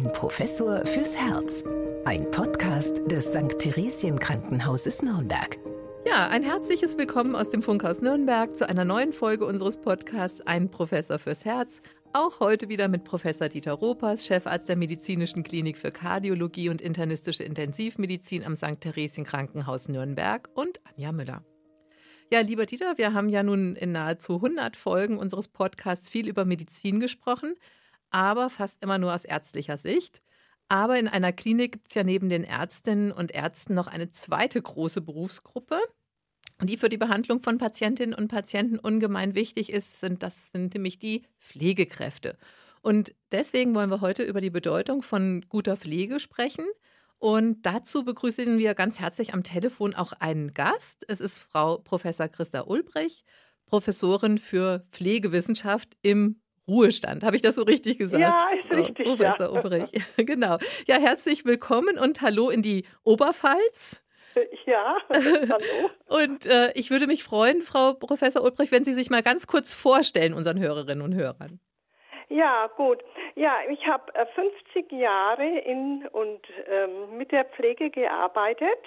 Ein Professor fürs Herz. Ein Podcast des St. Theresien Krankenhauses Nürnberg. Ja, ein herzliches Willkommen aus dem Funkhaus Nürnberg zu einer neuen Folge unseres Podcasts Ein Professor fürs Herz. Auch heute wieder mit Professor Dieter Ropers, Chefarzt der Medizinischen Klinik für Kardiologie und internistische Intensivmedizin am St. Theresien Krankenhaus Nürnberg und Anja Müller. Ja, lieber Dieter, wir haben ja nun in nahezu 100 Folgen unseres Podcasts viel über Medizin gesprochen, aber fast immer nur aus ärztlicher Sicht. Aber in einer Klinik gibt es ja neben den Ärztinnen und Ärzten noch eine zweite große Berufsgruppe, die für die Behandlung von Patientinnen und Patienten ungemein wichtig ist. Sind, das sind nämlich die Pflegekräfte. Und deswegen wollen wir heute über die Bedeutung von guter Pflege sprechen und dazu begrüßen wir ganz herzlich am Telefon auch einen Gast. Es ist Frau Professor Christa Ulbrich, Professorin für Pflegewissenschaft im Ruhestand. Habe ich das so richtig gesagt? Ja, ist richtig. Professor ja. Ulbrich, genau. Ja, herzlich willkommen und hallo in die Oberpfalz. Ja, hallo. und äh, ich würde mich freuen, Frau Professor Ulbrich, wenn Sie sich mal ganz kurz vorstellen unseren Hörerinnen und Hörern. Ja, gut. Ja, ich habe 50 äh, Jahre in und ähm, mit der Pflege gearbeitet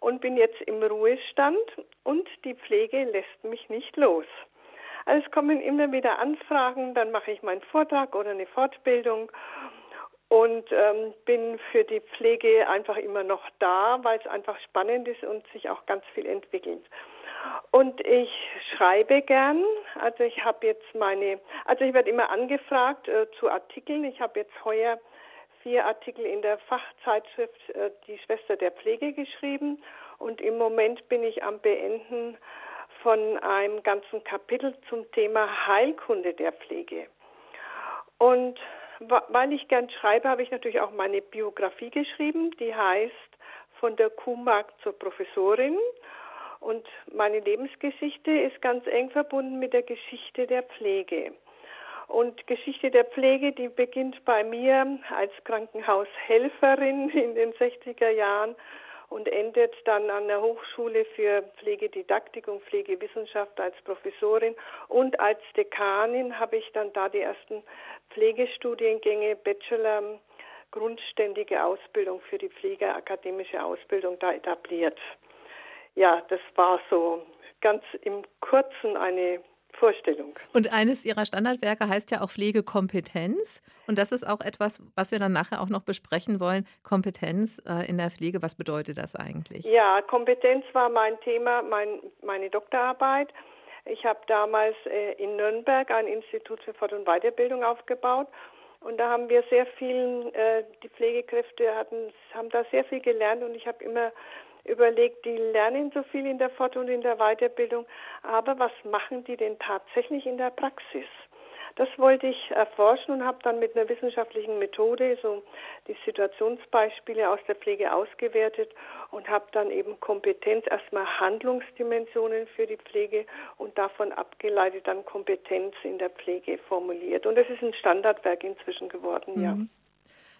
und bin jetzt im Ruhestand und die Pflege lässt mich nicht los. Also es kommen immer wieder Anfragen, dann mache ich meinen Vortrag oder eine Fortbildung und ähm, bin für die Pflege einfach immer noch da, weil es einfach spannend ist und sich auch ganz viel entwickelt. Und ich schreibe gern. Also ich habe jetzt meine, also ich werde immer angefragt äh, zu Artikeln. Ich habe jetzt heuer vier Artikel in der Fachzeitschrift äh, Die Schwester der Pflege geschrieben. Und im Moment bin ich am Beenden von einem ganzen Kapitel zum Thema Heilkunde der Pflege. Und weil ich gern schreibe, habe ich natürlich auch meine Biografie geschrieben, die heißt Von der Kuhmarkt zur Professorin. Und meine Lebensgeschichte ist ganz eng verbunden mit der Geschichte der Pflege. Und Geschichte der Pflege, die beginnt bei mir als Krankenhaushelferin in den 60er Jahren und endet dann an der Hochschule für Pflegedidaktik und Pflegewissenschaft als Professorin. Und als Dekanin habe ich dann da die ersten Pflegestudiengänge, Bachelor, grundständige Ausbildung für die Pflege, akademische Ausbildung da etabliert. Ja, das war so ganz im Kurzen eine Vorstellung. Und eines Ihrer Standardwerke heißt ja auch Pflegekompetenz. Und das ist auch etwas, was wir dann nachher auch noch besprechen wollen. Kompetenz äh, in der Pflege, was bedeutet das eigentlich? Ja, Kompetenz war mein Thema, mein, meine Doktorarbeit. Ich habe damals äh, in Nürnberg ein Institut für Fort- und Weiterbildung aufgebaut. Und da haben wir sehr viel, äh, die Pflegekräfte hatten, haben da sehr viel gelernt und ich habe immer überlegt, die lernen so viel in der Fort- und in der Weiterbildung, aber was machen die denn tatsächlich in der Praxis? Das wollte ich erforschen und habe dann mit einer wissenschaftlichen Methode so die Situationsbeispiele aus der Pflege ausgewertet und habe dann eben Kompetenz, erstmal Handlungsdimensionen für die Pflege und davon abgeleitet dann Kompetenz in der Pflege formuliert. Und das ist ein Standardwerk inzwischen geworden, mhm. ja.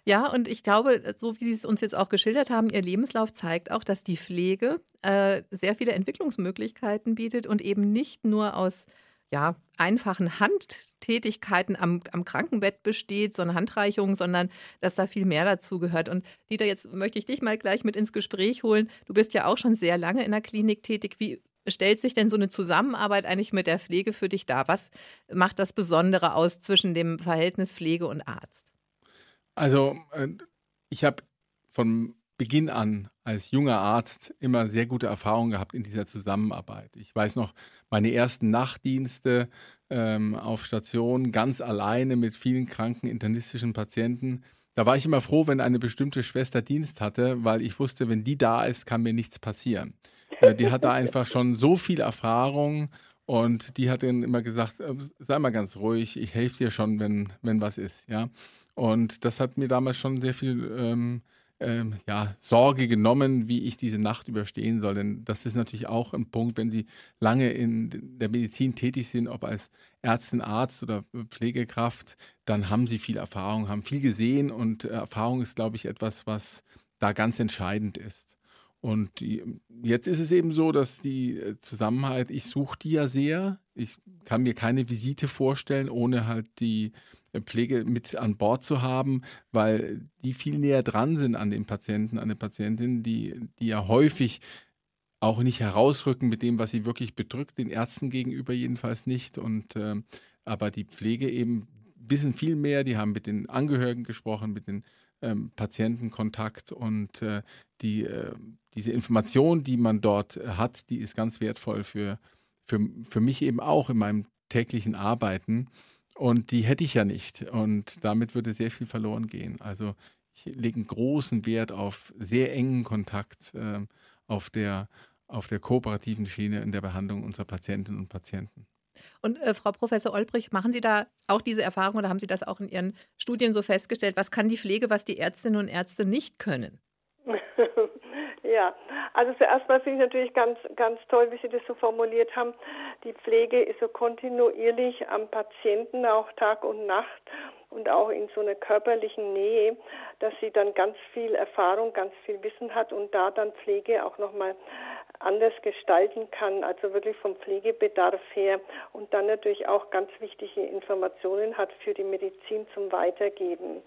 Ja, und ich glaube, so wie Sie es uns jetzt auch geschildert haben, Ihr Lebenslauf zeigt auch, dass die Pflege äh, sehr viele Entwicklungsmöglichkeiten bietet und eben nicht nur aus ja, einfachen Handtätigkeiten am, am Krankenbett besteht, so eine Handreichung, sondern dass da viel mehr dazu gehört. Und Dieter, jetzt möchte ich dich mal gleich mit ins Gespräch holen. Du bist ja auch schon sehr lange in der Klinik tätig. Wie stellt sich denn so eine Zusammenarbeit eigentlich mit der Pflege für dich dar? Was macht das Besondere aus zwischen dem Verhältnis Pflege und Arzt? Also äh, ich habe von Beginn an als junger Arzt immer sehr gute Erfahrungen gehabt in dieser Zusammenarbeit. Ich weiß noch, meine ersten Nachtdienste ähm, auf Station ganz alleine mit vielen kranken internistischen Patienten. Da war ich immer froh, wenn eine bestimmte Schwester Dienst hatte, weil ich wusste, wenn die da ist, kann mir nichts passieren. Äh, die hatte einfach schon so viel Erfahrung und die hat dann immer gesagt, äh, sei mal ganz ruhig, ich helfe dir schon, wenn, wenn was ist, ja. Und das hat mir damals schon sehr viel ähm, ähm, ja, Sorge genommen, wie ich diese Nacht überstehen soll. Denn das ist natürlich auch ein Punkt, wenn Sie lange in der Medizin tätig sind, ob als Ärztin, Arzt oder Pflegekraft, dann haben Sie viel Erfahrung, haben viel gesehen und Erfahrung ist, glaube ich, etwas, was da ganz entscheidend ist. Und jetzt ist es eben so, dass die äh, Zusammenhalt, ich suche die ja sehr. Ich kann mir keine Visite vorstellen, ohne halt die Pflege mit an Bord zu haben, weil die viel näher dran sind an den Patienten, an den Patientinnen, die, die ja häufig auch nicht herausrücken mit dem, was sie wirklich bedrückt, den Ärzten gegenüber jedenfalls nicht. Und äh, aber die Pflege eben wissen viel mehr, die haben mit den Angehörigen gesprochen, mit den ähm, Patienten Kontakt und äh, die, äh, diese Information, die man dort hat, die ist ganz wertvoll für, für, für mich eben auch in meinem täglichen Arbeiten. Und die hätte ich ja nicht. Und damit würde sehr viel verloren gehen. Also ich lege einen großen Wert auf sehr engen Kontakt äh, auf, der, auf der kooperativen Schiene in der Behandlung unserer Patientinnen und Patienten. Und äh, Frau Professor Olbrich, machen Sie da auch diese Erfahrung oder haben Sie das auch in Ihren Studien so festgestellt? Was kann die Pflege, was die Ärztinnen und Ärzte nicht können? ja, also zuerst mal finde ich natürlich ganz, ganz toll, wie Sie das so formuliert haben. Die Pflege ist so kontinuierlich am Patienten, auch Tag und Nacht und auch in so einer körperlichen Nähe, dass sie dann ganz viel Erfahrung, ganz viel Wissen hat und da dann Pflege auch nochmal anders gestalten kann, also wirklich vom Pflegebedarf her und dann natürlich auch ganz wichtige Informationen hat für die Medizin zum Weitergeben.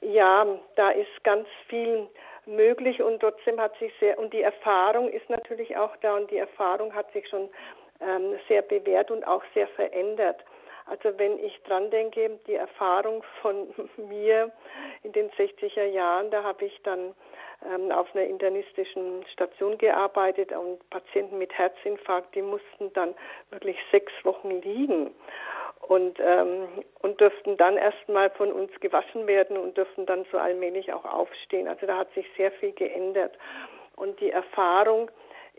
Ja, da ist ganz viel möglich und trotzdem hat sich sehr, und die Erfahrung ist natürlich auch da und die Erfahrung hat sich schon ähm, sehr bewährt und auch sehr verändert. Also wenn ich dran denke, die Erfahrung von mir in den 60er Jahren, da habe ich dann ähm, auf einer internistischen Station gearbeitet und Patienten mit Herzinfarkt, die mussten dann wirklich sechs Wochen liegen und, ähm, und dürften dann erstmal von uns gewaschen werden und dürften dann so allmählich auch aufstehen. Also da hat sich sehr viel geändert. Und die Erfahrung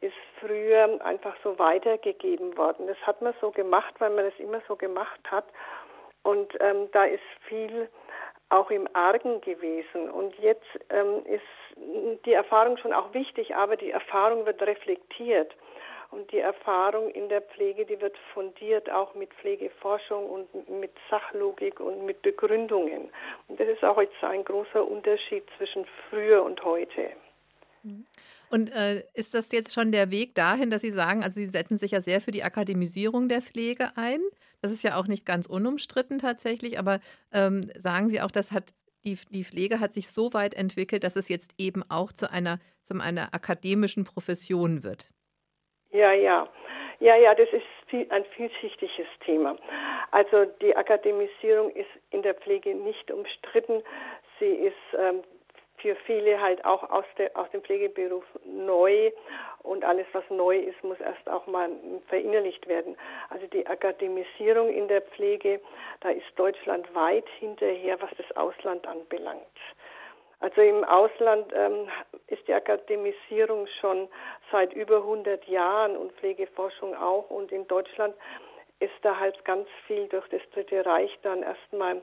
ist früher einfach so weitergegeben worden. Das hat man so gemacht, weil man das immer so gemacht hat. Und ähm, da ist viel auch im Argen gewesen. Und jetzt ähm, ist die Erfahrung schon auch wichtig, aber die Erfahrung wird reflektiert. Und die Erfahrung in der Pflege, die wird fundiert auch mit Pflegeforschung und mit Sachlogik und mit Begründungen. Und das ist auch jetzt ein großer Unterschied zwischen früher und heute. Mhm. Und äh, ist das jetzt schon der Weg dahin, dass Sie sagen, also Sie setzen sich ja sehr für die Akademisierung der Pflege ein? Das ist ja auch nicht ganz unumstritten tatsächlich, aber ähm, sagen Sie auch, das hat die, Pflege hat sich so weit entwickelt, dass es jetzt eben auch zu einer, zu einer akademischen Profession wird. Ja, ja. Ja, ja, das ist viel, ein vielschichtiges Thema. Also die Akademisierung ist in der Pflege nicht umstritten. Sie ist ähm, für viele halt auch aus, der, aus dem Pflegeberuf neu und alles, was neu ist, muss erst auch mal verinnerlicht werden. Also die Akademisierung in der Pflege, da ist Deutschland weit hinterher, was das Ausland anbelangt. Also im Ausland ähm, ist die Akademisierung schon seit über 100 Jahren und Pflegeforschung auch. Und in Deutschland ist da halt ganz viel durch das Dritte Reich dann erstmal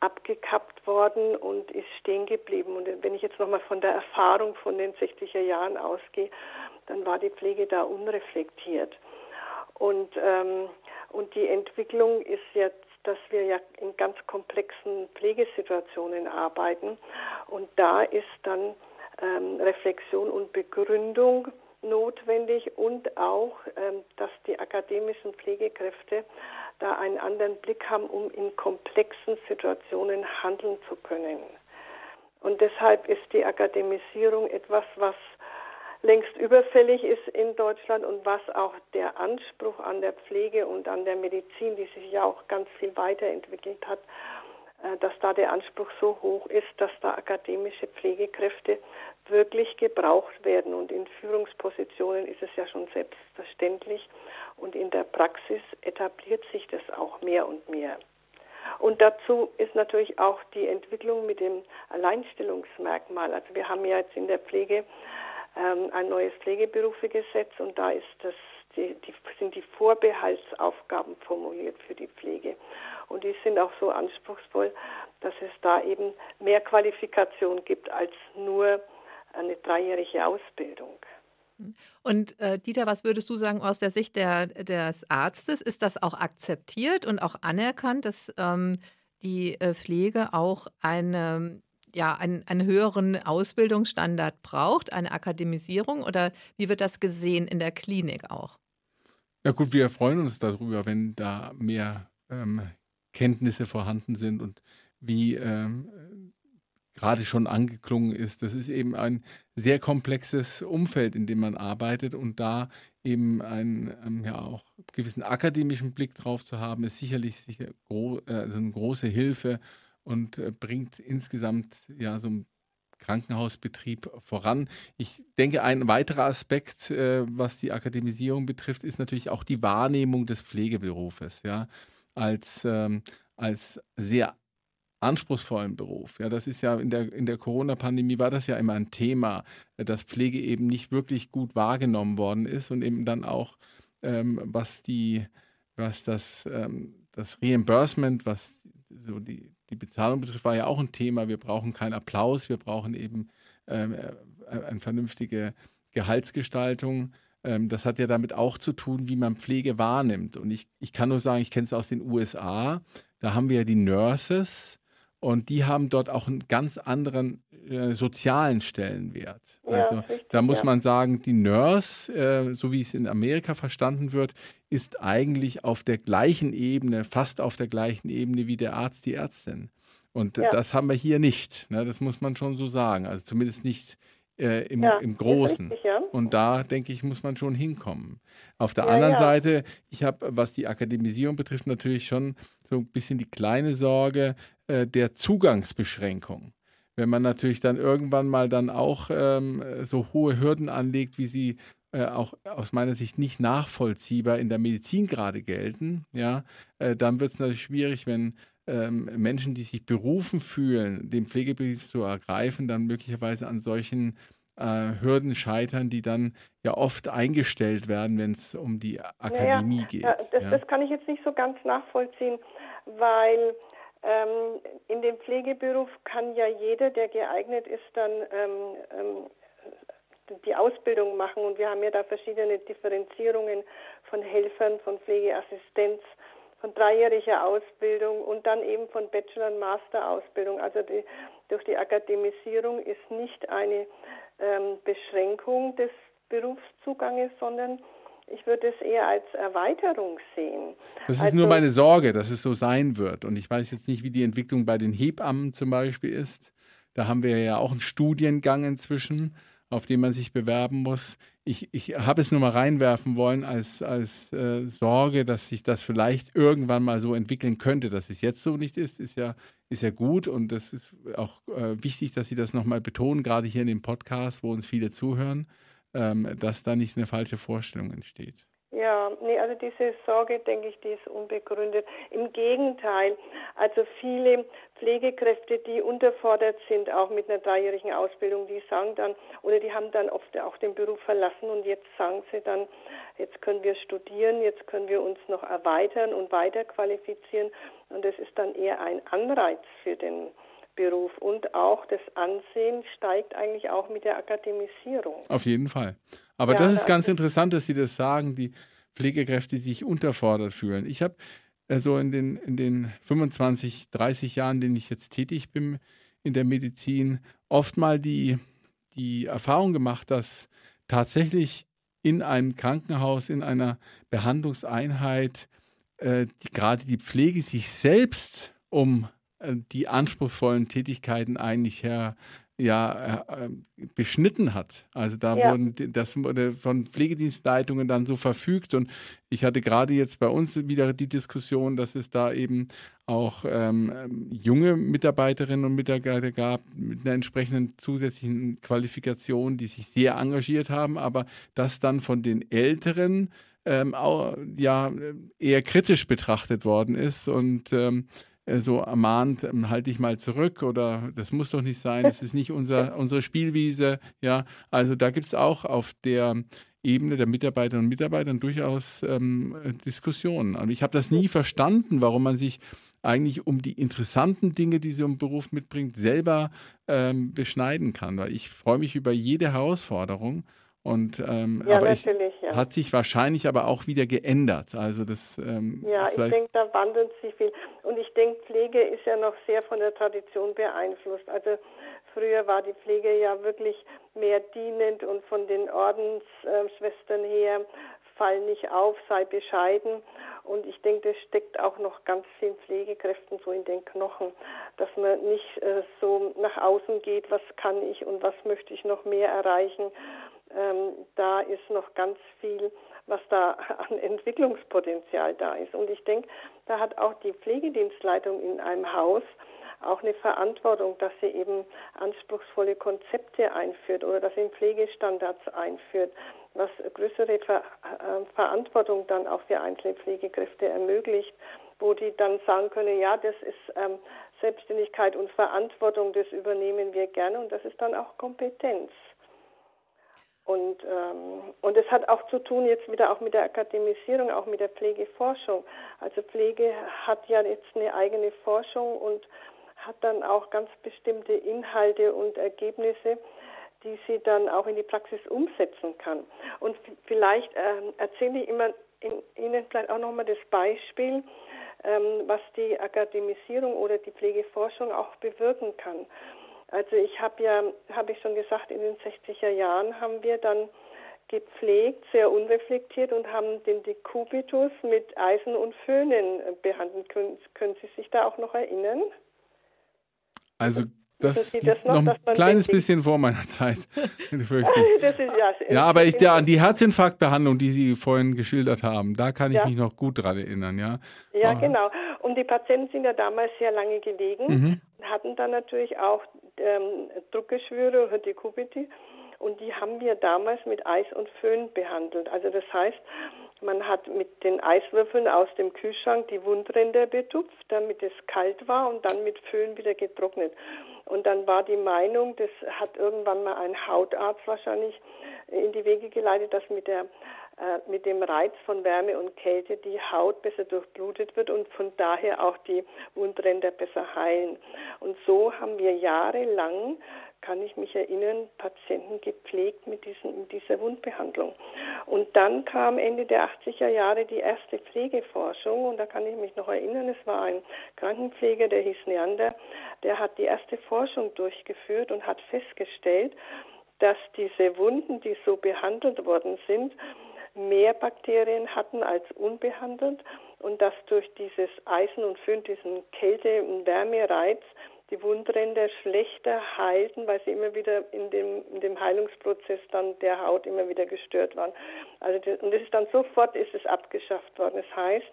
abgekappt worden und ist stehen geblieben. Und wenn ich jetzt nochmal von der Erfahrung von den 60er Jahren ausgehe, dann war die Pflege da unreflektiert. Und, ähm, und die Entwicklung ist jetzt dass wir ja in ganz komplexen Pflegesituationen arbeiten. Und da ist dann ähm, Reflexion und Begründung notwendig und auch, ähm, dass die akademischen Pflegekräfte da einen anderen Blick haben, um in komplexen Situationen handeln zu können. Und deshalb ist die Akademisierung etwas, was längst überfällig ist in Deutschland und was auch der Anspruch an der Pflege und an der Medizin, die sich ja auch ganz viel weiterentwickelt hat, äh, dass da der Anspruch so hoch ist, dass da akademische Pflegekräfte wirklich gebraucht werden. Und in Führungspositionen ist es ja schon selbstverständlich. Und in der Praxis etabliert sich das auch mehr und mehr. Und dazu ist natürlich auch die Entwicklung mit dem Alleinstellungsmerkmal. Also wir haben ja jetzt in der Pflege ähm, ein neues Pflegeberufegesetz und da das, die, die, sind die Vorbehaltsaufgaben formuliert für die Pflege. Und die sind auch so anspruchsvoll, dass es da eben mehr Qualifikation gibt als nur eine dreijährige Ausbildung. Und äh, Dieter, was würdest du sagen aus der Sicht der, des Arztes? Ist das auch akzeptiert und auch anerkannt, dass ähm, die äh, Pflege auch eine ja, einen, einen höheren Ausbildungsstandard braucht, eine Akademisierung oder wie wird das gesehen in der Klinik auch? Ja gut, wir freuen uns darüber, wenn da mehr ähm, Kenntnisse vorhanden sind und wie ähm, gerade schon angeklungen ist. Das ist eben ein sehr komplexes Umfeld, in dem man arbeitet und da eben einen ähm, ja auch gewissen akademischen Blick drauf zu haben, ist sicherlich sicher gro äh, also eine große Hilfe und äh, bringt insgesamt ja so ein Krankenhausbetrieb voran. Ich denke, ein weiterer Aspekt, äh, was die Akademisierung betrifft, ist natürlich auch die Wahrnehmung des Pflegeberufes, ja, als, ähm, als sehr anspruchsvollen Beruf. Ja, das ist ja in der, in der Corona-Pandemie war das ja immer ein Thema, dass Pflege eben nicht wirklich gut wahrgenommen worden ist und eben dann auch, ähm, was die, was das, ähm, das Reimbursement, was so die, die Bezahlung betrifft, war ja auch ein Thema. Wir brauchen keinen Applaus, wir brauchen eben ähm, äh, eine vernünftige Gehaltsgestaltung. Ähm, das hat ja damit auch zu tun, wie man Pflege wahrnimmt. Und ich, ich kann nur sagen, ich kenne es aus den USA. Da haben wir ja die Nurses, und die haben dort auch einen ganz anderen äh, sozialen Stellenwert. Ja, also richtig, da muss ja. man sagen, die Nurse, äh, so wie es in Amerika verstanden wird, ist eigentlich auf der gleichen Ebene, fast auf der gleichen Ebene wie der Arzt, die Ärztin. Und ja. das haben wir hier nicht. Ne? Das muss man schon so sagen. Also zumindest nicht äh, im, ja, im Großen. Richtig, ja. Und da, denke ich, muss man schon hinkommen. Auf der ja, anderen Seite, ich habe, was die Akademisierung betrifft, natürlich schon so ein bisschen die kleine Sorge äh, der Zugangsbeschränkung. Wenn man natürlich dann irgendwann mal dann auch ähm, so hohe Hürden anlegt, wie sie äh, auch aus meiner Sicht nicht nachvollziehbar in der Medizin gerade gelten, ja, äh, dann wird es natürlich schwierig, wenn ähm, Menschen, die sich berufen fühlen, den Pflegeberuf zu ergreifen, dann möglicherweise an solchen äh, Hürden scheitern, die dann ja oft eingestellt werden, wenn es um die Akademie ja, geht. Das, ja. das, kann ich jetzt nicht so ganz nachvollziehen, weil ähm, in dem Pflegeberuf kann ja jeder, der geeignet ist, dann ähm, ähm die Ausbildung machen. Und wir haben ja da verschiedene Differenzierungen von Helfern, von Pflegeassistenz, von dreijähriger Ausbildung und dann eben von Bachelor- und Master-Ausbildung. Also die, durch die Akademisierung ist nicht eine ähm, Beschränkung des Berufszuganges, sondern ich würde es eher als Erweiterung sehen. Das ist also, nur meine Sorge, dass es so sein wird. Und ich weiß jetzt nicht, wie die Entwicklung bei den Hebammen zum Beispiel ist. Da haben wir ja auch einen Studiengang inzwischen auf den man sich bewerben muss. Ich, ich habe es nur mal reinwerfen wollen als, als äh, Sorge, dass sich das vielleicht irgendwann mal so entwickeln könnte. Dass es jetzt so nicht ist, ist ja, ist ja gut und das ist auch äh, wichtig, dass Sie das nochmal betonen, gerade hier in dem Podcast, wo uns viele zuhören, ähm, dass da nicht eine falsche Vorstellung entsteht. Ja, nee, also diese Sorge, denke ich, die ist unbegründet. Im Gegenteil, also viele Pflegekräfte, die unterfordert sind, auch mit einer dreijährigen Ausbildung, die sagen dann, oder die haben dann oft auch den Beruf verlassen und jetzt sagen sie dann, jetzt können wir studieren, jetzt können wir uns noch erweitern und weiter qualifizieren und das ist dann eher ein Anreiz für den Beruf und auch das Ansehen steigt eigentlich auch mit der Akademisierung. Auf jeden Fall. Aber ja, das ist ganz interessant, dass Sie das sagen, die Pflegekräfte, die sich unterfordert fühlen. Ich habe äh, so in den, in den 25, 30 Jahren, in denen ich jetzt tätig bin in der Medizin, oft mal die, die Erfahrung gemacht, dass tatsächlich in einem Krankenhaus, in einer Behandlungseinheit, äh, die, gerade die Pflege sich selbst um die anspruchsvollen Tätigkeiten eigentlich her, ja äh, beschnitten hat. Also da ja. wurden das wurde von Pflegedienstleitungen dann so verfügt und ich hatte gerade jetzt bei uns wieder die Diskussion, dass es da eben auch ähm, junge Mitarbeiterinnen und Mitarbeiter gab mit einer entsprechenden zusätzlichen Qualifikation, die sich sehr engagiert haben, aber das dann von den Älteren ähm, auch, ja eher kritisch betrachtet worden ist und ähm, äh, so ermahnt, ähm, halte ich mal zurück oder das muss doch nicht sein, es ist nicht unser, unsere Spielwiese. Ja, also da gibt es auch auf der Ebene der Mitarbeiterinnen und Mitarbeiter durchaus ähm, Diskussionen. Und ich habe das nie verstanden, warum man sich eigentlich um die interessanten Dinge, die so ein Beruf mitbringt, selber ähm, beschneiden kann. Weil ich freue mich über jede Herausforderung und ähm, ja, aber ich, ja. hat sich wahrscheinlich aber auch wieder geändert. Also das ähm, ja, ich denke, da wandelt sich viel. Und ich denke, Pflege ist ja noch sehr von der Tradition beeinflusst. Also früher war die Pflege ja wirklich mehr dienend und von den Ordensschwestern her fall nicht auf, sei bescheiden. Und ich denke, das steckt auch noch ganz vielen Pflegekräften so in den Knochen, dass man nicht äh, so nach außen geht, was kann ich und was möchte ich noch mehr erreichen. Ähm, da ist noch ganz viel, was da an Entwicklungspotenzial da ist. Und ich denke, da hat auch die Pflegedienstleitung in einem Haus auch eine Verantwortung, dass sie eben anspruchsvolle Konzepte einführt oder dass sie Pflegestandards einführt, was größere Ver äh, Verantwortung dann auch für einzelne Pflegekräfte ermöglicht, wo die dann sagen können, ja, das ist ähm, Selbstständigkeit und Verantwortung, das übernehmen wir gerne und das ist dann auch Kompetenz. Und, ähm, und es hat auch zu tun jetzt wieder auch mit der Akademisierung, auch mit der Pflegeforschung. Also Pflege hat ja jetzt eine eigene Forschung und hat dann auch ganz bestimmte Inhalte und Ergebnisse, die sie dann auch in die Praxis umsetzen kann. Und vielleicht ähm, erzähle ich immer in, Ihnen vielleicht auch nochmal das Beispiel, ähm, was die Akademisierung oder die Pflegeforschung auch bewirken kann. Also ich habe ja, habe ich schon gesagt, in den 60er Jahren haben wir dann gepflegt, sehr unreflektiert und haben den Dekubitus mit Eisen und Föhnen behandelt. Können, können Sie sich da auch noch erinnern? Also das, das noch, noch ein kleines bisschen vor meiner Zeit, fürchte ich. ja, aber ich, ja, an die Herzinfarktbehandlung, die Sie vorhin geschildert haben, da kann ich ja. mich noch gut dran erinnern, ja. Ja, aber, genau. Und die Patienten sind ja damals sehr lange gelegen mhm. und hatten dann natürlich auch ähm, Druckgeschwüre oder Dekubiti. Und die haben wir damals mit Eis und Föhn behandelt. Also das heißt, man hat mit den Eiswürfeln aus dem Kühlschrank die Wundränder betupft, damit es kalt war und dann mit Föhn wieder getrocknet. Und dann war die Meinung, das hat irgendwann mal ein Hautarzt wahrscheinlich in die Wege geleitet, dass mit der mit dem Reiz von Wärme und Kälte die Haut besser durchblutet wird und von daher auch die Wundränder besser heilen. Und so haben wir jahrelang kann ich mich erinnern, Patienten gepflegt mit, diesen, mit dieser Wundbehandlung. Und dann kam Ende der 80er Jahre die erste Pflegeforschung und da kann ich mich noch erinnern, es war ein Krankenpfleger, der hieß Neander, der hat die erste Forschung durchgeführt und hat festgestellt, dass diese Wunden, die so behandelt worden sind, mehr Bakterien hatten als unbehandelt und dass durch dieses Eisen und Föhn, diesen Kälte- und Wärmereiz, die Wundränder schlechter heilten, weil sie immer wieder in dem, in dem Heilungsprozess dann der Haut immer wieder gestört waren. Also das, und das ist dann sofort ist es abgeschafft worden. Das heißt,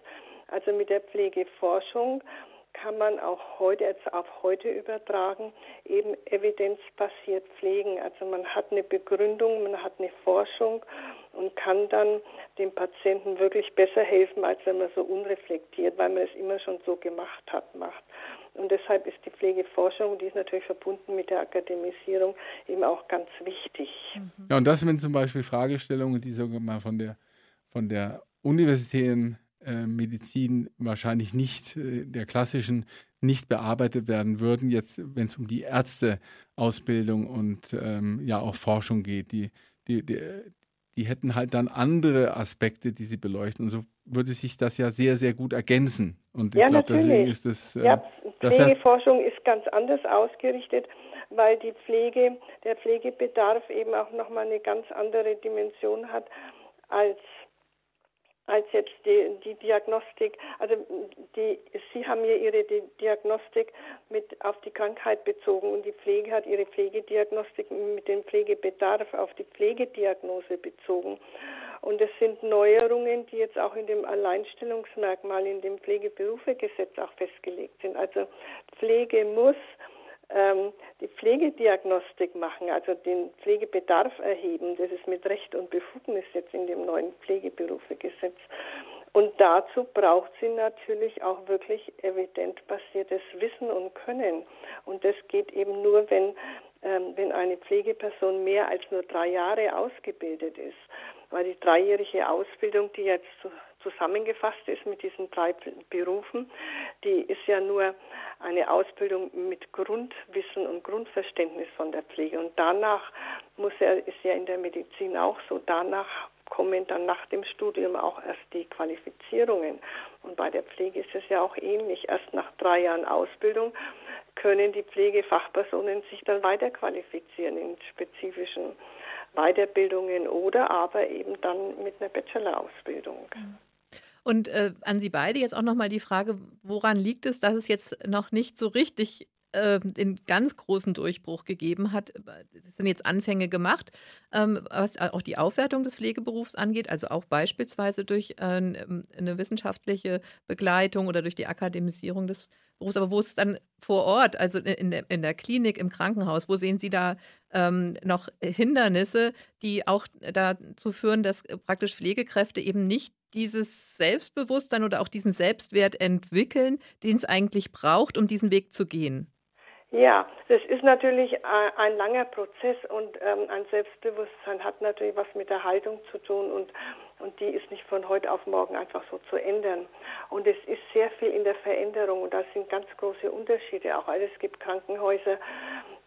also mit der Pflegeforschung kann man auch heute, jetzt auf heute übertragen, eben evidenzbasiert pflegen. Also man hat eine Begründung, man hat eine Forschung und kann dann dem Patienten wirklich besser helfen, als wenn man so unreflektiert, weil man es immer schon so gemacht hat, macht. Und deshalb ist die Pflegeforschung, die ist natürlich verbunden mit der Akademisierung, eben auch ganz wichtig. Mhm. Ja, und das sind zum Beispiel Fragestellungen, die sogar mal von der, von der universitären äh, Medizin wahrscheinlich nicht, äh, der klassischen, nicht bearbeitet werden würden, jetzt wenn es um die Ärzteausbildung und ähm, ja auch Forschung geht. Die, die, die, die hätten halt dann andere Aspekte, die sie beleuchten. Und so würde sich das ja sehr, sehr gut ergänzen. Und ich ja, glaube, deswegen ist es. Äh, ja, Pflegeforschung ist ganz anders ausgerichtet, weil die Pflege, der Pflegebedarf eben auch nochmal eine ganz andere Dimension hat als als jetzt die, die Diagnostik. Also die, Sie haben hier Ihre Diagnostik mit auf die Krankheit bezogen und die Pflege hat ihre Pflegediagnostik mit dem Pflegebedarf auf die Pflegediagnose bezogen. Und es sind Neuerungen, die jetzt auch in dem Alleinstellungsmerkmal in dem Pflegeberufegesetz auch festgelegt sind. Also Pflege muss ähm, die Pflegediagnostik machen, also den Pflegebedarf erheben. Das ist mit Recht und Befugnis jetzt in dem neuen Pflegeberufegesetz. Und dazu braucht sie natürlich auch wirklich evidenzbasiertes Wissen und Können. Und das geht eben nur, wenn, ähm, wenn eine Pflegeperson mehr als nur drei Jahre ausgebildet ist. Weil die dreijährige Ausbildung, die jetzt zusammengefasst ist mit diesen drei Berufen, die ist ja nur eine Ausbildung mit Grundwissen und Grundverständnis von der Pflege. Und danach muss er, ist ja in der Medizin auch so, danach kommen dann nach dem Studium auch erst die Qualifizierungen. Und bei der Pflege ist es ja auch ähnlich. Erst nach drei Jahren Ausbildung können die Pflegefachpersonen sich dann weiter qualifizieren in spezifischen Weiterbildungen oder aber eben dann mit einer Bachelor-Ausbildung. Mhm. Und äh, an Sie beide jetzt auch nochmal die Frage, woran liegt es, dass es jetzt noch nicht so richtig äh, den ganz großen Durchbruch gegeben hat. Es sind jetzt Anfänge gemacht, ähm, was auch die Aufwertung des Pflegeberufs angeht, also auch beispielsweise durch äh, eine wissenschaftliche Begleitung oder durch die Akademisierung des Berufs. Aber wo ist es dann vor Ort, also in der, in der Klinik, im Krankenhaus, wo sehen Sie da ähm, noch Hindernisse, die auch dazu führen, dass praktisch Pflegekräfte eben nicht dieses Selbstbewusstsein oder auch diesen Selbstwert entwickeln, den es eigentlich braucht, um diesen Weg zu gehen? Ja, das ist natürlich ein langer Prozess und ähm, ein Selbstbewusstsein hat natürlich was mit der Haltung zu tun und, und die ist nicht von heute auf morgen einfach so zu ändern. Und es ist sehr viel in der Veränderung und da sind ganz große Unterschiede auch. Also es gibt Krankenhäuser,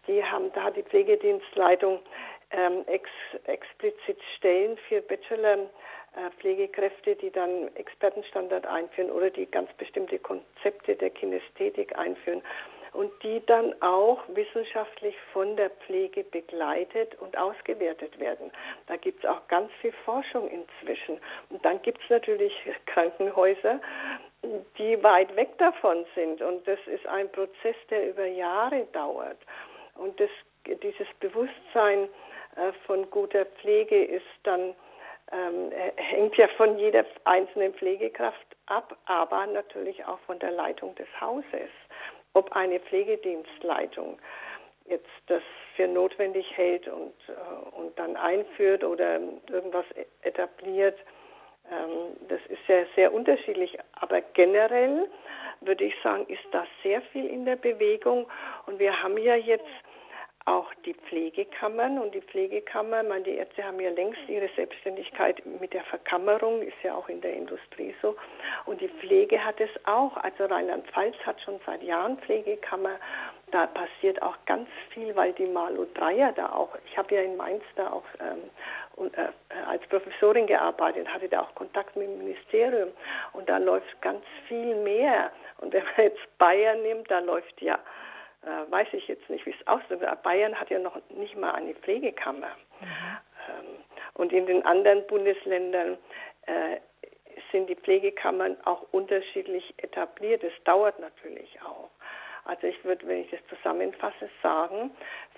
die haben, da hat die Pflegedienstleitung ähm, ex, explizit Stellen für Bachelor Pflegekräfte, die dann Expertenstandard einführen oder die ganz bestimmte Konzepte der Kinästhetik einführen und die dann auch wissenschaftlich von der Pflege begleitet und ausgewertet werden. Da gibt es auch ganz viel Forschung inzwischen. Und dann gibt es natürlich Krankenhäuser, die weit weg davon sind. Und das ist ein Prozess, der über Jahre dauert. Und das, dieses Bewusstsein äh, von guter Pflege ist dann ähm, hängt ja von jeder einzelnen Pflegekraft ab, aber natürlich auch von der Leitung des Hauses ob eine Pflegedienstleitung jetzt das für notwendig hält und, äh, und dann einführt oder irgendwas e-, etabliert, ähm, das ist ja sehr unterschiedlich. Aber generell würde ich sagen, ist da sehr viel in der Bewegung. Und wir haben ja jetzt auch die Pflegekammern und die Pflegekammer, meine, die Ärzte haben ja längst ihre Selbstständigkeit mit der Verkammerung, ist ja auch in der Industrie so. Und die Pflege hat es auch. Also Rheinland-Pfalz hat schon seit Jahren Pflegekammer. Da passiert auch ganz viel, weil die Malu Dreier da auch, ich habe ja in Mainz da auch ähm, und, äh, als Professorin gearbeitet, hatte da auch Kontakt mit dem Ministerium. Und da läuft ganz viel mehr. Und wenn man jetzt Bayern nimmt, da läuft ja äh, weiß ich jetzt nicht, wie es aussieht. Bayern hat ja noch nicht mal eine Pflegekammer. Mhm. Ähm, und in den anderen Bundesländern äh, sind die Pflegekammern auch unterschiedlich etabliert. Es dauert natürlich auch. Also ich würde, wenn ich das zusammenfasse, sagen,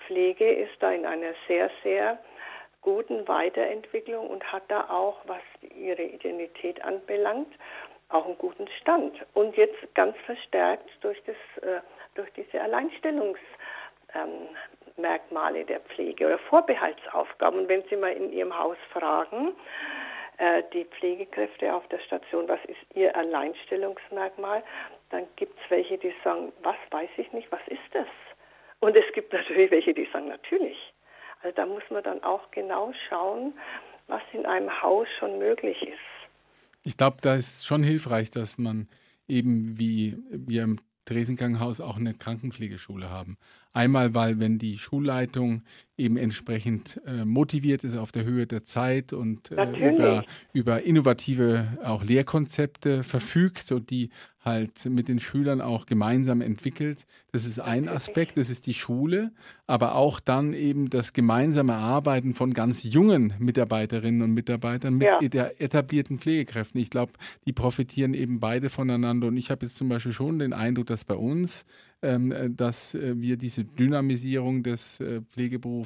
Pflege ist da in einer sehr, sehr guten Weiterentwicklung und hat da auch, was ihre Identität anbelangt, auch einen guten Stand. Und jetzt ganz verstärkt durch das äh, durch diese Alleinstellungsmerkmale der Pflege oder Vorbehaltsaufgaben. Wenn Sie mal in Ihrem Haus fragen, äh, die Pflegekräfte auf der Station, was ist ihr Alleinstellungsmerkmal, dann gibt es welche, die sagen, was weiß ich nicht, was ist das? Und es gibt natürlich welche, die sagen, natürlich. Also da muss man dann auch genau schauen, was in einem Haus schon möglich ist. Ich glaube, da ist schon hilfreich, dass man eben, wie wir im Theresenkrankenhaus auch eine Krankenpflegeschule haben. Einmal, weil wenn die Schulleitung eben entsprechend äh, motiviert ist auf der Höhe der Zeit und äh, über, über innovative auch Lehrkonzepte verfügt und die halt mit den Schülern auch gemeinsam entwickelt. Das ist ein Aspekt, das ist die Schule, aber auch dann eben das gemeinsame Arbeiten von ganz jungen Mitarbeiterinnen und Mitarbeitern mit ja. etablierten Pflegekräften. Ich glaube, die profitieren eben beide voneinander und ich habe jetzt zum Beispiel schon den Eindruck, dass bei uns ähm, äh, dass äh, wir diese Dynamisierung des äh,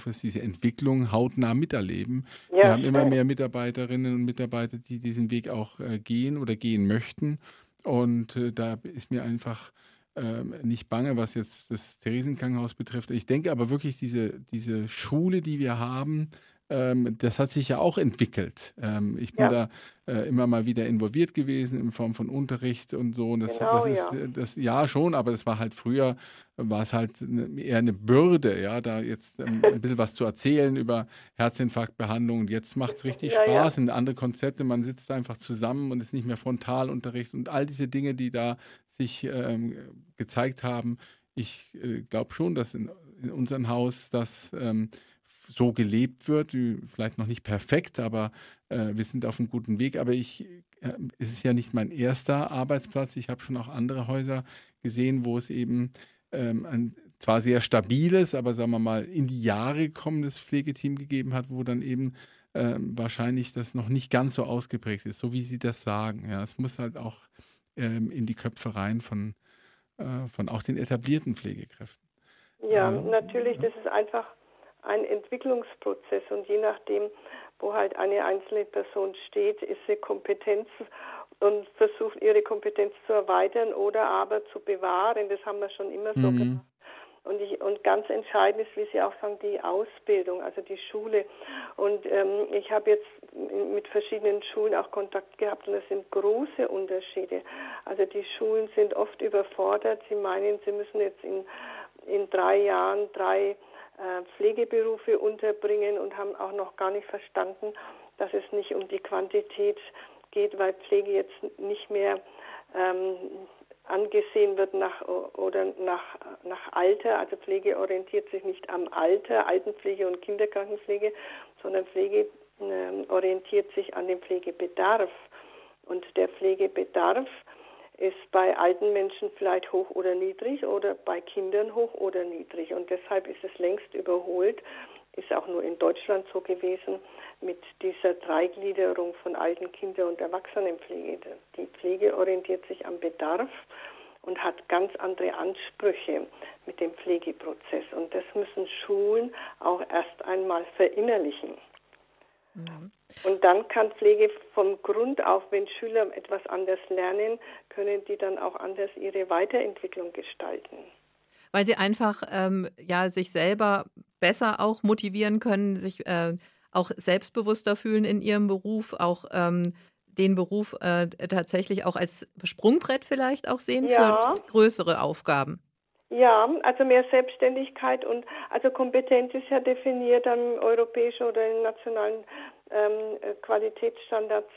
Pflegeberufes, diese Entwicklung hautnah miterleben. Ja, wir haben immer mehr Mitarbeiterinnen und Mitarbeiter, die diesen Weg auch gehen oder gehen möchten. Und da ist mir einfach ähm, nicht bange, was jetzt das Theresenkrankenhaus betrifft. Ich denke aber wirklich, diese, diese Schule, die wir haben, ähm, das hat sich ja auch entwickelt. Ähm, ich bin ja. da äh, immer mal wieder involviert gewesen in Form von Unterricht und so. Und das, genau, das ist ja. Äh, das ja schon, aber das war halt früher, war es halt eher eine Bürde, ja, da jetzt ähm, ein bisschen was zu erzählen über Herzinfarktbehandlung. Und jetzt macht es richtig ja, Spaß, sind andere Konzepte, man sitzt einfach zusammen und ist nicht mehr Frontalunterricht und all diese Dinge, die da sich ähm, gezeigt haben. Ich äh, glaube schon, dass in, in unserem Haus das ähm, so gelebt wird, vielleicht noch nicht perfekt, aber äh, wir sind auf einem guten Weg. Aber ich, äh, es ist ja nicht mein erster Arbeitsplatz. Ich habe schon auch andere Häuser gesehen, wo es eben ähm, ein zwar sehr stabiles, aber sagen wir mal in die Jahre gekommenes Pflegeteam gegeben hat, wo dann eben äh, wahrscheinlich das noch nicht ganz so ausgeprägt ist, so wie Sie das sagen. Ja, es muss halt auch ähm, in die Köpfe rein von, äh, von auch den etablierten Pflegekräften. Ja, natürlich, das ist einfach ein Entwicklungsprozess und je nachdem, wo halt eine einzelne Person steht, ist sie Kompetenz und versucht ihre Kompetenz zu erweitern oder aber zu bewahren. Das haben wir schon immer so mhm. gemacht. Und, ich, und ganz entscheidend ist, wie Sie auch sagen, die Ausbildung, also die Schule. Und ähm, ich habe jetzt mit verschiedenen Schulen auch Kontakt gehabt und es sind große Unterschiede. Also die Schulen sind oft überfordert. Sie meinen, sie müssen jetzt in, in drei Jahren drei Pflegeberufe unterbringen und haben auch noch gar nicht verstanden, dass es nicht um die Quantität geht, weil Pflege jetzt nicht mehr ähm, angesehen wird nach oder nach, nach Alter. Also Pflege orientiert sich nicht am Alter, Altenpflege und Kinderkrankenpflege, sondern Pflege äh, orientiert sich an dem Pflegebedarf. Und der Pflegebedarf ist bei alten Menschen vielleicht hoch oder niedrig oder bei Kindern hoch oder niedrig. Und deshalb ist es längst überholt, ist auch nur in Deutschland so gewesen, mit dieser Dreigliederung von alten Kinder- und Erwachsenenpflege. Die Pflege orientiert sich am Bedarf und hat ganz andere Ansprüche mit dem Pflegeprozess. Und das müssen Schulen auch erst einmal verinnerlichen. Mhm. Und dann kann Pflege vom Grund auf, wenn Schüler etwas anders lernen, können die dann auch anders ihre Weiterentwicklung gestalten. Weil sie einfach ähm, ja sich selber besser auch motivieren können, sich äh, auch selbstbewusster fühlen in ihrem Beruf, auch ähm, den Beruf äh, tatsächlich auch als Sprungbrett vielleicht auch sehen ja. für größere Aufgaben. Ja, also mehr Selbstständigkeit und also Kompetenz ist ja definiert am europäischen oder in nationalen ähm, Qualitätsstandards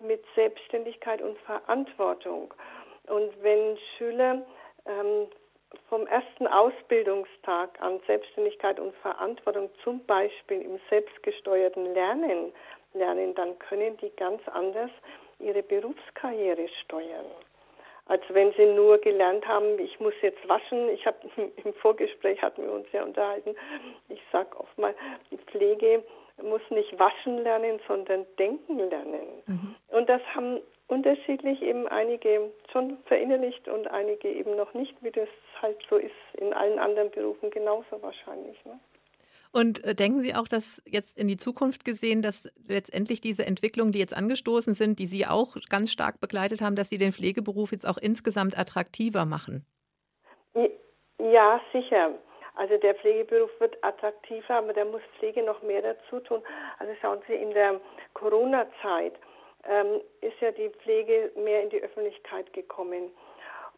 mit Selbstständigkeit und Verantwortung. Und wenn Schüler ähm, vom ersten Ausbildungstag an Selbstständigkeit und Verantwortung zum Beispiel im selbstgesteuerten Lernen lernen, dann können die ganz anders ihre Berufskarriere steuern. Als wenn sie nur gelernt haben, ich muss jetzt waschen. Ich habe im Vorgespräch hatten wir uns ja unterhalten. Ich sage oft mal, die Pflege muss nicht waschen lernen, sondern denken lernen. Mhm. Und das haben unterschiedlich eben einige schon verinnerlicht und einige eben noch nicht, wie das halt so ist in allen anderen Berufen genauso wahrscheinlich. Ne? Und äh, denken Sie auch, dass jetzt in die Zukunft gesehen, dass letztendlich diese Entwicklungen, die jetzt angestoßen sind, die Sie auch ganz stark begleitet haben, dass Sie den Pflegeberuf jetzt auch insgesamt attraktiver machen? Ja, sicher. Also der Pflegeberuf wird attraktiver, aber da muss Pflege noch mehr dazu tun. Also schauen Sie, in der Corona-Zeit ähm, ist ja die Pflege mehr in die Öffentlichkeit gekommen.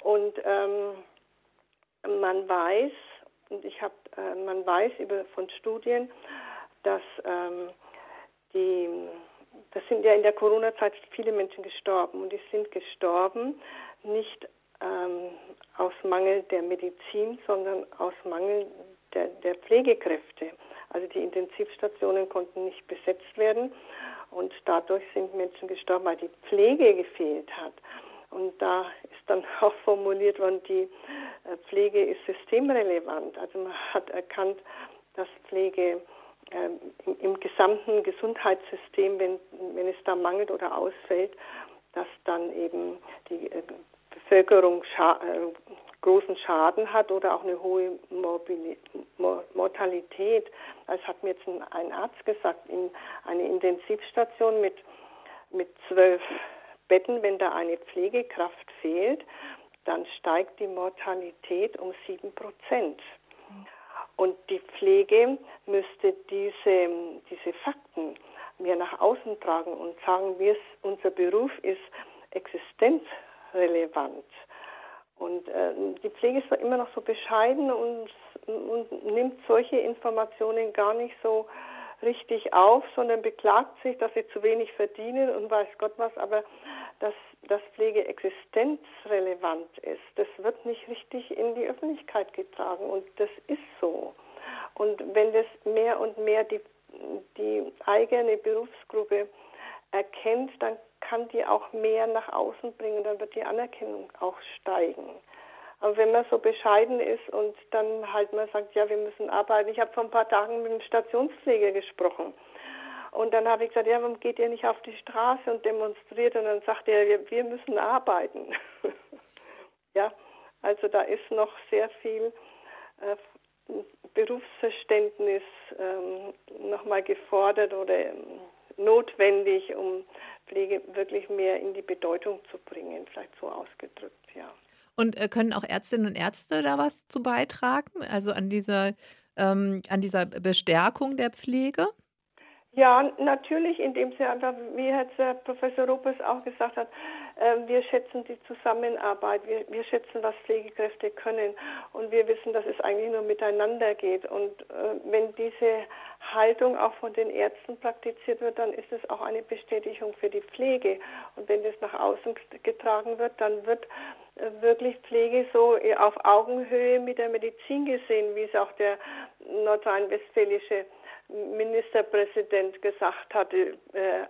Und ähm, man weiß, und ich habe, äh, man weiß über von Studien, dass ähm, die, das sind ja in der Corona-Zeit viele Menschen gestorben und die sind gestorben nicht ähm, aus Mangel der Medizin, sondern aus Mangel der, der Pflegekräfte. Also die Intensivstationen konnten nicht besetzt werden und dadurch sind Menschen gestorben, weil die Pflege gefehlt hat. Und da ist dann auch formuliert worden, die äh, Pflege ist systemrelevant. Also man hat erkannt, dass Pflege ähm, im, gesamten Gesundheitssystem, wenn, wenn es da mangelt oder ausfällt, dass dann eben die äh, Bevölkerung scha äh, großen Schaden hat oder auch eine hohe Morbili Mortalität. Das hat mir jetzt ein Arzt gesagt, in eine Intensivstation mit, mit zwölf Betten, wenn da eine Pflegekraft fehlt, dann steigt die Mortalität um sieben Prozent. Und die Pflege müsste diese, diese Fakten mehr nach außen tragen und sagen, es, unser Beruf ist existenzrelevant. Und äh, die Pflege ist immer noch so bescheiden und, und nimmt solche Informationen gar nicht so richtig auf, sondern beklagt sich, dass sie zu wenig verdienen und weiß Gott was, aber dass, dass Pflege existenzrelevant ist, das wird nicht richtig in die Öffentlichkeit getragen und das ist so. Und wenn das mehr und mehr die, die eigene Berufsgruppe erkennt, dann kann die auch mehr nach außen bringen, dann wird die Anerkennung auch steigen. Aber wenn man so bescheiden ist und dann halt mal sagt, ja, wir müssen arbeiten. Ich habe vor ein paar Tagen mit einem Stationspfleger gesprochen Und dann habe ich gesagt, ja, warum geht ihr nicht auf die Straße und demonstriert? Und dann sagt er, wir, wir müssen arbeiten. ja, also da ist noch sehr viel äh, Berufsverständnis ähm, nochmal gefordert oder ähm, notwendig, um Pflege wirklich mehr in die Bedeutung zu bringen, vielleicht so ausgedrückt, ja. Und äh, können auch Ärztinnen und Ärzte da was zu beitragen, also an dieser, ähm, an dieser Bestärkung der Pflege? Ja, natürlich, indem sie einfach, wie jetzt Herr Professor Ropes auch gesagt hat, wir schätzen die Zusammenarbeit, wir, wir schätzen, was Pflegekräfte können und wir wissen, dass es eigentlich nur miteinander geht. Und äh, wenn diese Haltung auch von den Ärzten praktiziert wird, dann ist es auch eine Bestätigung für die Pflege. Und wenn das nach außen getragen wird, dann wird äh, wirklich Pflege so auf Augenhöhe mit der Medizin gesehen, wie es auch der nordrhein-westfälische Ministerpräsident gesagt hatte, äh,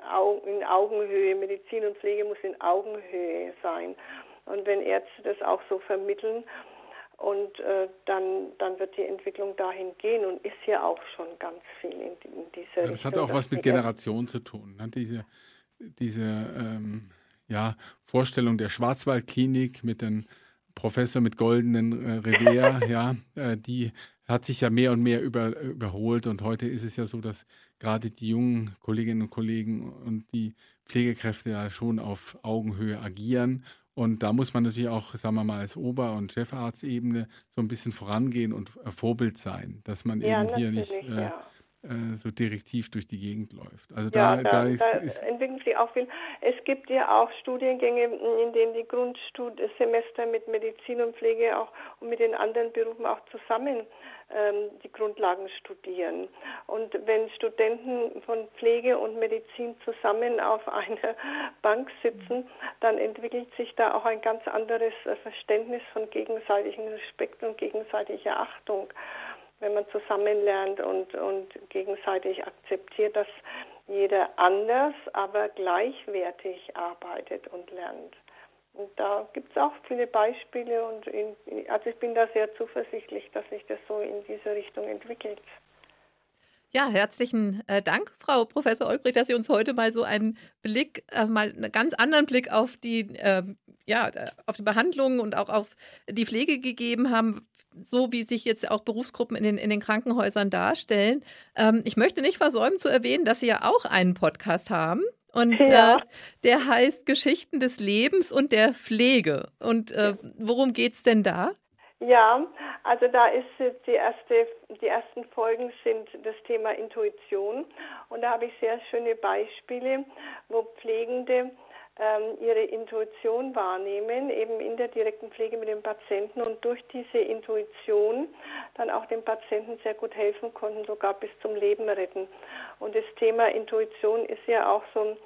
in Augenhöhe, Medizin und Pflege muss in Augenhöhe sein. Und wenn Ärzte das auch so vermitteln, und äh, dann, dann wird die Entwicklung dahin gehen und ist ja auch schon ganz viel in, in dieser ja, das Richtung. Hat auch was mit Generation zu tun. Ne? Diese, diese ähm, ja, Vorstellung der Schwarzwaldklinik mit dem Professor mit goldenen äh, Revier, ja, äh, die hat sich ja mehr und mehr über, überholt. Und heute ist es ja so, dass gerade die jungen Kolleginnen und Kollegen und die Pflegekräfte ja schon auf Augenhöhe agieren. Und da muss man natürlich auch, sagen wir mal, als Ober- und Chefarztebene so ein bisschen vorangehen und Vorbild sein, dass man ja, eben hier nicht äh, ja. Äh, so direktiv durch die Gegend läuft. Also da, ja, da, da, ist, da ist entwickeln sich auch viel. Es gibt ja auch Studiengänge, in denen die Grundsemester mit Medizin und Pflege auch und mit den anderen Berufen auch zusammen ähm, die Grundlagen studieren. Und wenn Studenten von Pflege und Medizin zusammen auf einer Bank sitzen, dann entwickelt sich da auch ein ganz anderes äh, Verständnis von gegenseitigem Respekt und gegenseitiger Achtung, wenn man zusammen lernt und, und gegenseitig akzeptiert, dass jeder anders, aber gleichwertig arbeitet und lernt. Und da gibt es auch viele Beispiele und in, also ich bin da sehr zuversichtlich, dass sich das so in diese Richtung entwickelt. Ja, herzlichen äh, Dank, Frau Professor Olbrich, dass Sie uns heute mal so einen Blick, äh, mal einen ganz anderen Blick auf die, äh, ja, auf die Behandlung und auch auf die Pflege gegeben haben, so wie sich jetzt auch Berufsgruppen in den, in den Krankenhäusern darstellen. Ähm, ich möchte nicht versäumen zu erwähnen, dass Sie ja auch einen Podcast haben. Und ja. äh, der heißt Geschichten des Lebens und der Pflege. Und äh, worum geht es denn da? Ja, also da ist die erste, die ersten Folgen sind das Thema Intuition und da habe ich sehr schöne Beispiele, wo Pflegende ihre Intuition wahrnehmen, eben in der direkten Pflege mit dem Patienten und durch diese Intuition dann auch dem Patienten sehr gut helfen konnten, sogar bis zum Leben retten. Und das Thema Intuition ist ja auch so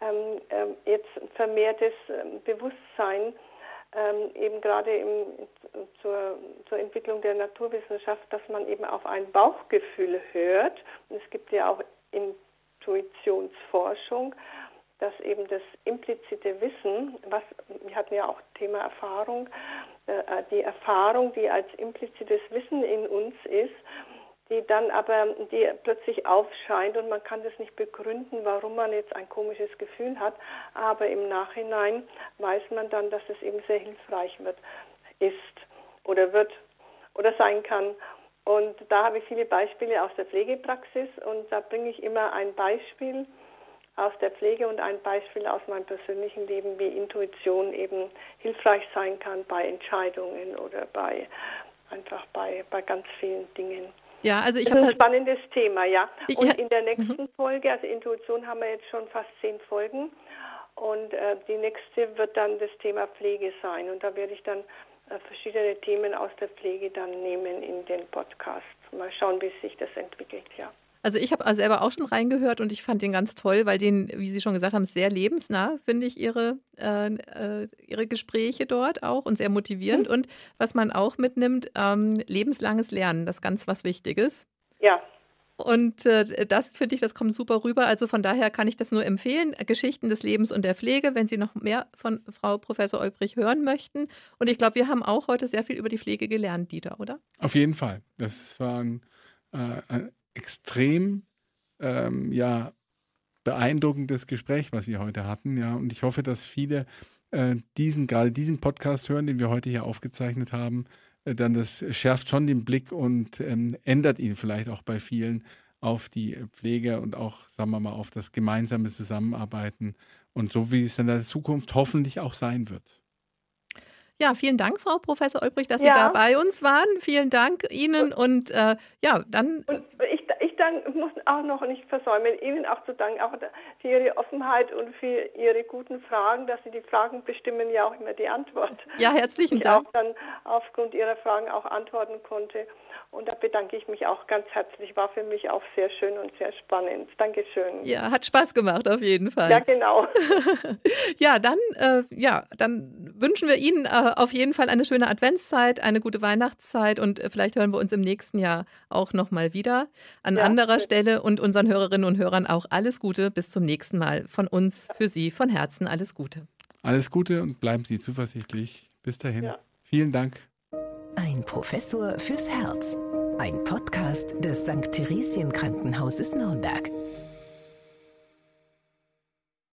ähm, ähm, jetzt vermehrtes ähm, Bewusstsein, ähm, eben gerade im, zur, zur Entwicklung der Naturwissenschaft, dass man eben auf ein Bauchgefühl hört. Und es gibt ja auch Intuitionsforschung dass eben das implizite Wissen, was wir hatten ja auch Thema Erfahrung, äh, die Erfahrung, die als implizites Wissen in uns ist, die dann aber die plötzlich aufscheint und man kann das nicht begründen, warum man jetzt ein komisches Gefühl hat, aber im Nachhinein weiß man dann, dass es eben sehr hilfreich wird, ist oder wird oder sein kann. Und da habe ich viele Beispiele aus der Pflegepraxis und da bringe ich immer ein Beispiel aus der Pflege und ein Beispiel aus meinem persönlichen Leben, wie Intuition eben hilfreich sein kann bei Entscheidungen oder bei einfach bei, bei ganz vielen Dingen. Ja, also ich habe ein spannendes Thema, ja. Und in der nächsten mhm. Folge, also Intuition haben wir jetzt schon fast zehn Folgen und äh, die nächste wird dann das Thema Pflege sein und da werde ich dann äh, verschiedene Themen aus der Pflege dann nehmen in den Podcast. Mal schauen, wie sich das entwickelt, ja. Also ich habe selber auch schon reingehört und ich fand den ganz toll, weil den, wie Sie schon gesagt haben, sehr lebensnah, finde ich, Ihre, äh, äh, Ihre Gespräche dort auch und sehr motivierend. Mhm. Und was man auch mitnimmt, ähm, lebenslanges Lernen, das ist ganz was Wichtiges. Ja. Und äh, das finde ich, das kommt super rüber. Also von daher kann ich das nur empfehlen. Geschichten des Lebens und der Pflege, wenn Sie noch mehr von Frau Professor Olbrich hören möchten. Und ich glaube, wir haben auch heute sehr viel über die Pflege gelernt, Dieter, oder? Auf jeden Fall. Das war ein, äh, ein extrem ähm, ja, beeindruckendes Gespräch, was wir heute hatten. Ja, und ich hoffe, dass viele äh, diesen, gerade diesen Podcast hören, den wir heute hier aufgezeichnet haben, äh, dann das schärft schon den Blick und ähm, ändert ihn vielleicht auch bei vielen auf die Pflege und auch, sagen wir mal, auf das gemeinsame Zusammenarbeiten und so wie es in der Zukunft hoffentlich auch sein wird. Ja, vielen Dank, Frau Professor Olbrich, dass ja. Sie da bei uns waren. Vielen Dank Ihnen und äh, ja, dann. Und ich, ich dank, muss auch noch nicht versäumen, Ihnen auch zu danken, auch für Ihre Offenheit und für Ihre guten Fragen, dass Sie die Fragen bestimmen ja auch immer die Antwort. Ja, herzlichen ich Dank. Ich auch dann aufgrund Ihrer Fragen auch antworten konnte. Und da bedanke ich mich auch ganz herzlich. War für mich auch sehr schön und sehr spannend. Dankeschön. Ja, hat Spaß gemacht auf jeden Fall. Ja, genau. ja, dann, äh, ja, dann wünschen wir Ihnen äh, auf jeden Fall eine schöne Adventszeit, eine gute Weihnachtszeit und äh, vielleicht hören wir uns im nächsten Jahr auch nochmal wieder an ja, anderer. Stelle und unseren Hörerinnen und Hörern auch alles Gute. Bis zum nächsten Mal. Von uns, für Sie, von Herzen alles Gute. Alles Gute und bleiben Sie zuversichtlich. Bis dahin. Ja. Vielen Dank. Ein Professor fürs Herz. Ein Podcast des St. Theresien Krankenhauses Nürnberg.